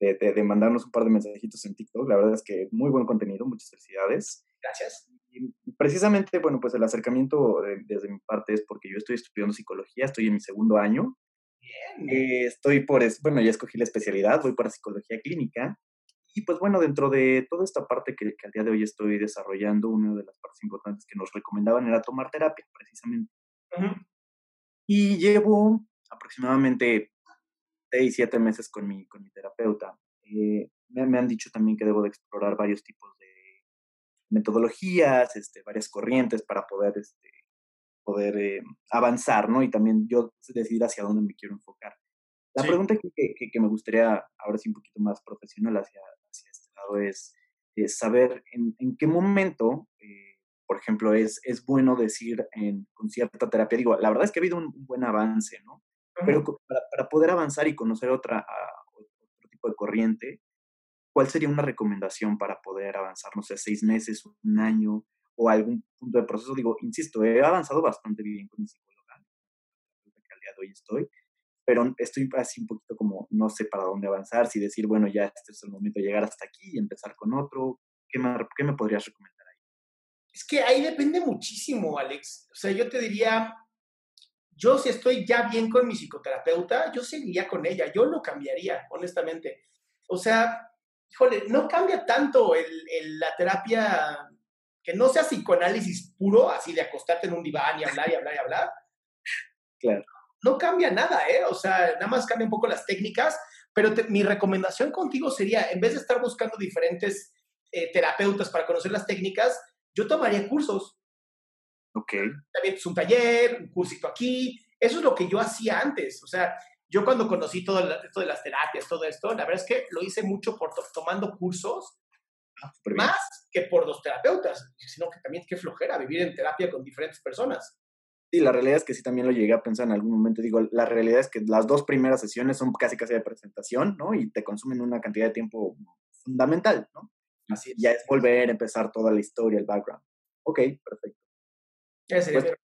de, mandarnos un par de mensajitos en TikTok. La verdad es que muy buen contenido, muchas felicidades. Gracias. Y precisamente, bueno, pues el acercamiento desde mi parte es porque yo estoy estudiando psicología, estoy en mi segundo año. Bien. Eh, estoy por, bueno, ya escogí la especialidad, voy para psicología clínica. Y pues bueno, dentro de toda esta parte que, que al día de hoy estoy desarrollando, una de las partes importantes que nos recomendaban era tomar terapia, precisamente. Y llevo aproximadamente seis, siete meses con mi, con mi terapeuta. Eh, me, han dicho también que debo de explorar varios tipos de metodologías, este, varias corrientes para poder, este, poder eh, avanzar, ¿no? Y también yo decidir hacia dónde me quiero enfocar. La pregunta que, que, que, me gustaría ahora sí un poquito más profesional hacia, hacia este lado es, saber en, en, qué momento, eh, por ejemplo, es, es bueno decir en, con cierta terapia, digo, la verdad es que ha habido un buen avance, ¿no? Pero para, para, poder avanzar y conocer otra, otro tipo de corriente, ¿cuál sería una recomendación para poder avanzar, no sé, seis meses, un año o algún punto de proceso? Digo, insisto, he avanzado bastante bien con mi psicóloga, que al día de hoy estoy, pero estoy así un poquito como no sé para dónde avanzar, si decir, bueno, ya este es el momento de llegar hasta aquí y empezar con otro. ¿Qué me, qué me podrías recomendar ahí? Es que ahí depende muchísimo, Alex. O sea, yo te diría, yo si estoy ya bien con mi psicoterapeuta, yo seguiría con ella, yo lo cambiaría, honestamente. O sea, híjole, no cambia tanto el, la terapia, que no sea psicoanálisis puro, así de acostarte en un diván y hablar y hablar y hablar. Claro. No cambia nada, ¿eh? O sea, nada más cambia un poco las técnicas, pero mi recomendación contigo sería, en vez de estar buscando diferentes eh, terapeutas para conocer las técnicas, yo tomaría cursos. Ok. También es un taller, un cursito aquí. Eso es lo que yo hacía antes. O sea, yo cuando conocí todo esto de las terapias, todo esto, la verdad es que lo hice mucho por tomando cursos, ah, más que por los terapeutas, sino que también qué flojera vivir en terapia con diferentes personas. Sí, la realidad es que sí también lo llegué a pensar en algún momento. Digo, la realidad es que las dos primeras sesiones son casi casi de presentación, ¿no? Y te consumen una cantidad de tiempo fundamental, ¿no? Así es. Ya es volver a empezar toda la historia, el background. Ok, perfecto. Pues,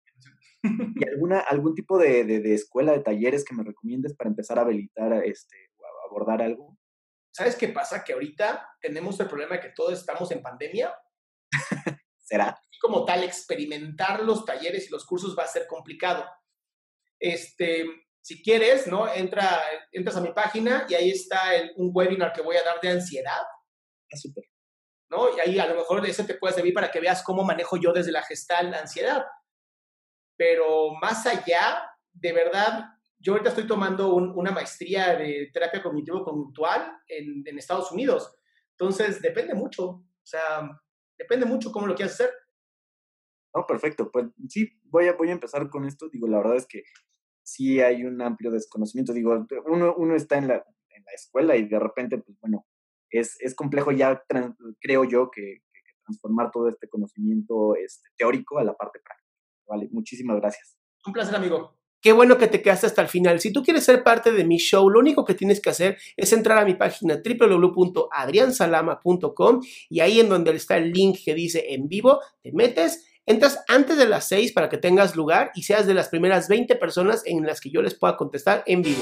¿Y alguna, algún tipo de, de, escuela, de talleres que me recomiendes para empezar a habilitar este, o a abordar algo? ¿Sabes qué pasa? Que ahorita tenemos el problema de que todos estamos en pandemia. ¿Será? Y como tal, experimentar los talleres y los cursos va a ser complicado. Este, si quieres, ¿no? Entra, entras a mi página y ahí está un webinar que voy a dar de ansiedad. Ah, súper. ¿No? Y ahí a lo mejor ese te puede servir para que veas cómo manejo yo desde la gestal la ansiedad. Pero más allá, de verdad, yo ahorita estoy tomando una maestría de terapia cognitivo-conductual en, en, Estados Unidos. Entonces, depende mucho. O sea, depende mucho cómo lo quieras hacer. No, perfecto. Pues sí, voy a, voy a empezar con esto. Digo, la verdad es que sí hay un amplio desconocimiento. Digo, uno, uno está en la, en la escuela y de repente, pues bueno, es, es complejo ya, creo yo, que, transformar todo este conocimiento este, teórico a la parte práctica. Vale, muchísimas gracias. Un placer, amigo. Qué bueno que te quedaste hasta el final. Si tú quieres ser parte de mi show, lo único que tienes que hacer es entrar a mi página www.adriansalama.com y ahí en donde está el link que dice en vivo, te metes, entras antes de las 6 para que tengas lugar y seas de las primeras 20 personas en las que yo les pueda contestar en vivo.